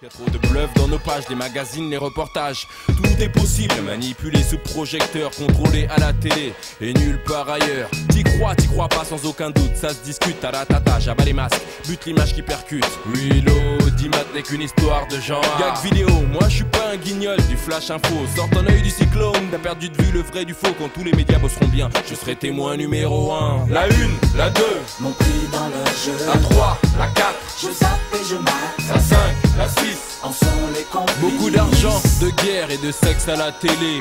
Y a trop de bluff dans nos pages, les magazines, les reportages. Tout est possible, manipuler sous projecteur, contrôler à la télé et nulle part ailleurs. T'y crois, t'y crois pas sans aucun doute, ça se discute à la tata, j'abats les masques, bute l'image qui percute. Oui, l'audimat n'est qu'une histoire de genre. Gag vidéo, moi je suis pas un guignol du flash info. Sort ton œil du cyclone, t'as perdu de vue le vrai du faux. Quand tous les médias bosseront bien, je serai témoin numéro 1. La 1, la 2, Mon prix dans le jeu. la 3, la 4, Je zappe et je mate. la 5, la 6. En sont les complices. Beaucoup d'argent, de guerre et de sexe à la télé.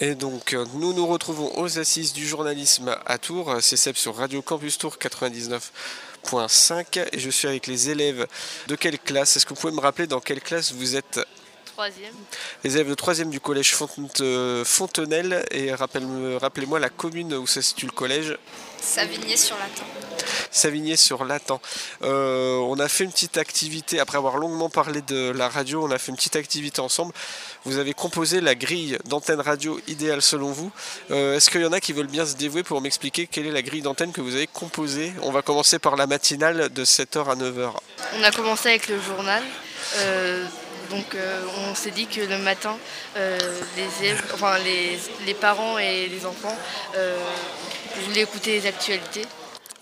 Et donc, euh, nous nous retrouvons aux assises du journalisme à Tours. C'est Seb sur Radio Campus Tours 99.5. Et je suis avec les élèves de quelle classe? Est-ce que vous pouvez me rappeler dans quelle classe vous êtes Troisième. Les élèves de 3e du collège euh, Fontenelle. Et rappelez-moi la commune où se situe le collège. Savigné sur Latin. Savigné sur Latan. Euh, on a fait une petite activité, après avoir longuement parlé de la radio, on a fait une petite activité ensemble. Vous avez composé la grille d'antenne radio idéale selon vous. Euh, Est-ce qu'il y en a qui veulent bien se dévouer pour m'expliquer quelle est la grille d'antenne que vous avez composée? On va commencer par la matinale de 7h à 9h. On a commencé avec le journal. euh, donc euh, on s'est dit que le matin, euh, les, les parents et les enfants euh, voulaient écouter les actualités.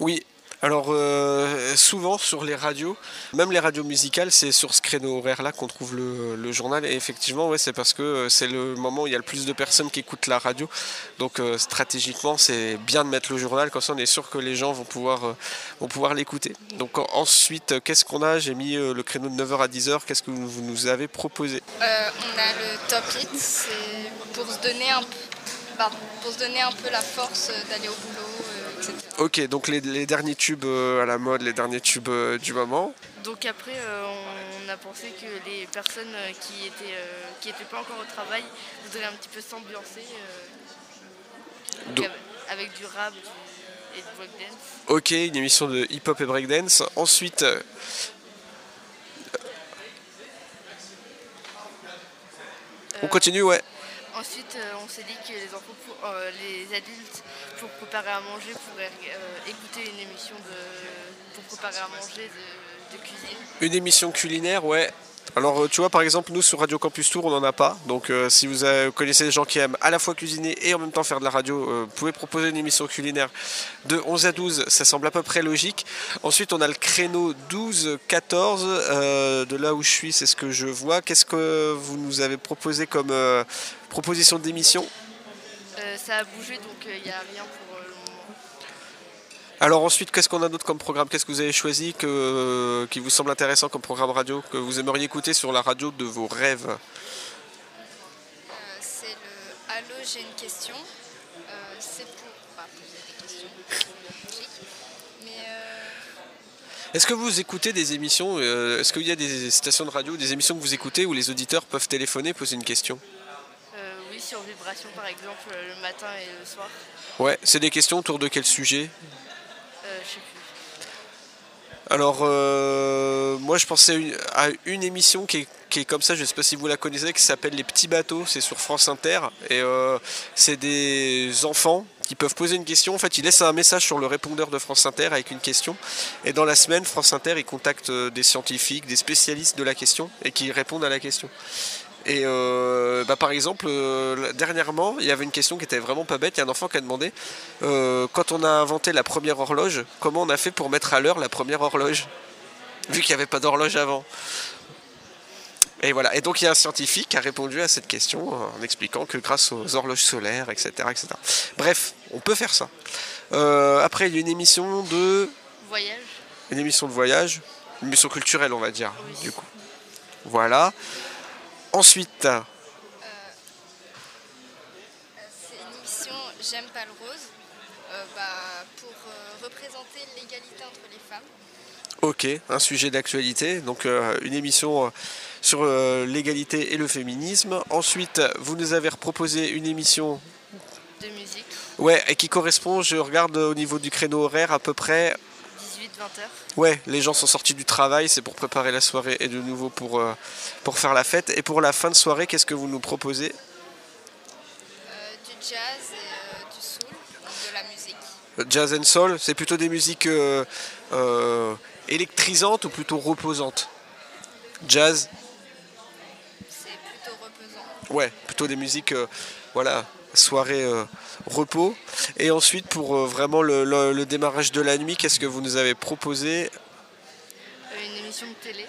Oui. Alors euh, souvent sur les radios, même les radios musicales, c'est sur ce créneau horaire-là qu'on trouve le, journal. Et effectivement, ouais, c'est parce que euh, c'est le moment où il y a le plus de personnes qui écoutent la radio. Donc euh, stratégiquement, c'est bien de mettre le journal, comme ça on est sûr que les gens vont pouvoir, pouvoir l'écouter. Donc en- ensuite, qu'est-ce qu'on a? J'ai mis le créneau de 9h à 10h. Qu'est-ce que vous nous avez proposé? On a le top hit, c'est pour se donner un peu, pour se donner un peu la force d'aller au boulot, etc. Ok, donc les, les derniers tubes euh, à la mode, les derniers tubes euh, du moment. Donc après, euh, on a pensé que les personnes qui étaient qui étaient pas encore au travail voudraient un petit peu s'ambiancer avec- avec du rap du- et du breakdance. Ok, une émission de hip-hop et breakdance. Ensuite, on continue, ouais. Ensuite, euh, on s'est dit que les enfants, pour- euh, les adultes, pour préparer à manger, pourraient euh, écouter une émission de, pour préparer à manger de, de cuisine. Une émission culinaire, ouais. Alors, euh, tu vois, par exemple, nous sur Radio Campus Tour, on n'en a pas. Donc, euh, si vous connaissez des gens qui aiment à la fois cuisiner et en même temps faire de la radio, euh, vous pouvez proposer une émission culinaire de 11 à 12. Ça semble à peu près logique. Ensuite, on a le créneau 12-14. euh, de là où je suis, c'est ce que je vois. Qu'est-ce que vous nous avez proposé comme proposition d'émission? Ça a bougé, donc il n'y a rien pour. Alors ensuite, qu'est-ce qu'on a d'autre comme programme? Qu'est-ce que vous avez choisi que, qui vous semble intéressant comme programme radio Que vous aimeriez écouter sur la radio de vos rêves? Euh, c'est le Allô, j'ai une question. Euh, c'est pour poser des questions. euh, Est-ce que vous écoutez des émissions euh, Est-ce qu'il y a des stations de radio, des émissions que vous écoutez où les auditeurs peuvent téléphoner, poser une question? Euh, oui, sur Vibration par exemple, le matin et le soir. Ouais, c'est des questions autour de quel sujet? Alors, euh, moi je pensais à une émission qui est, qui est comme ça, je ne sais pas si vous la connaissez, qui s'appelle Les Petits Bateaux, c'est sur France Inter. Et euh, c'est des enfants qui peuvent poser une question. En fait, ils laissent un message sur le répondeur de France Inter avec une question. Et dans la semaine, France Inter, ils contactent euh, des scientifiques, des spécialistes de la question et qui répondent à la question. Et euh, bah, par exemple, euh, dernièrement, il y avait une question qui était vraiment pas bête. Il y a un enfant qui a demandé euh, quand on a inventé la première horloge, comment on a fait pour mettre à l'heure la première horloge? Vu qu'il n'y avait pas d'horloge avant. Et voilà. Et donc il y a un scientifique qui a répondu à cette question en expliquant que grâce aux horloges solaires, etc. etc. Bref, on peut faire ça. Après, il y a une émission de. Voyage. Une émission de voyage. Une émission culturelle, on va dire. Oui. Du coup. Voilà. Ensuite. euh, c'est une émission J'aime pas le rose euh, bah, pour euh, représenter l'égalité entre les femmes. Ok, un sujet d'actualité, donc euh, une émission sur euh, l'égalité et le féminisme. Ensuite, vous nous avez proposé une émission, De musique, ouais, et qui correspond, je regarde au niveau du créneau horaire à peu près. 18-20 heures. Ouais, les gens sont sortis du travail, c'est pour préparer la soirée et de nouveau pour, euh, pour faire la fête. Et pour la fin de soirée, qu'est-ce que vous nous proposez? Jazz et euh, du soul, de la musique. Jazz and soul, c'est plutôt des musiques euh, euh, électrisantes ou plutôt reposantes? Jazz, C'est plutôt reposant. ouais, plutôt des musiques, euh, voilà, soirée euh, repos. Et ensuite, pour euh, vraiment le, le- le démarrage de la nuit, qu'est-ce que vous nous avez proposé? Euh, une émission de télé.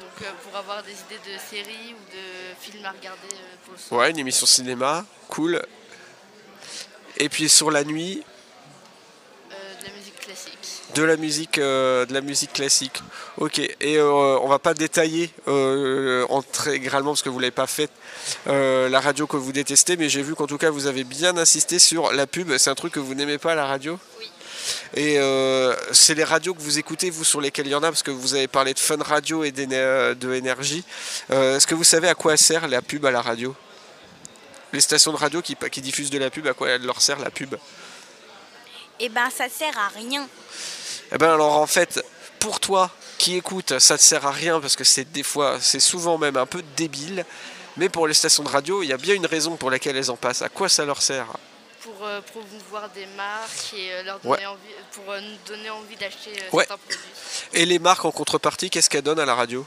Donc pour avoir des idées de séries ou de films à regarder pour le soir. Ouais, une émission cinéma, cool. Et puis sur la nuit, Euh, de la musique classique. De la musique, euh, de la musique classique. Ok. Et euh, on va pas détailler euh, intégralement parce que vous l'avez pas fait euh, la radio que vous détestez, mais j'ai vu qu'en tout cas vous avez bien insisté sur la pub. C'est un truc que vous n'aimez pas la radio? Oui. Et euh, c'est les radios que vous écoutez vous sur lesquelles il y en a parce que vous avez parlé de Fun Radio et de énergie. Euh, Est-ce que vous savez à quoi sert la pub à la radio? Les stations de radio qui, qui diffusent de la pub, à quoi elle leur sert la pub? Eh ben, ça sert à rien. Eh ben alors en fait, pour toi qui écoute, ça ne sert à rien parce que c'est des fois, c'est souvent même un peu débile. Mais pour les stations de radio, il y a bien une raison pour laquelle elles en passent. À quoi ça leur sert? Pour euh, promouvoir des marques et euh, leur Ouais. donner envie, pour euh, nous donner envie d'acheter euh, Ouais. certains produits. Et les marques en contrepartie, qu'est-ce qu'elles donnent à la radio?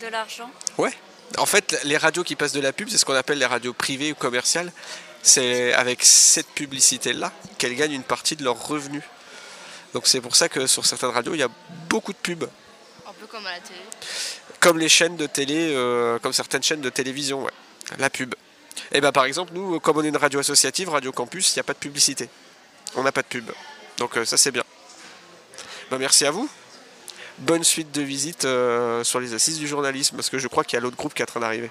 De l'argent. Ouais. En fait, les radios qui passent de la pub, c'est ce qu'on appelle les radios privées ou commerciales. C'est avec cette publicité-là qu'elles gagnent une partie de leurs revenus. Donc c'est pour ça que sur certaines radios, il y a beaucoup de pubs. Un peu comme à la télé. Comme les chaînes de télé, euh, comme certaines chaînes de télévision, ouais. La pub. Et ben par exemple, nous, comme on est une radio associative, Radio Campus, il n'y a pas de publicité. On n'a pas de pub. Donc euh, ça c'est bien. Ben, merci à vous. Bonne suite de visite euh, sur les assises du journalisme, parce que je crois qu'il y a l'autre groupe qui est en train d'arriver.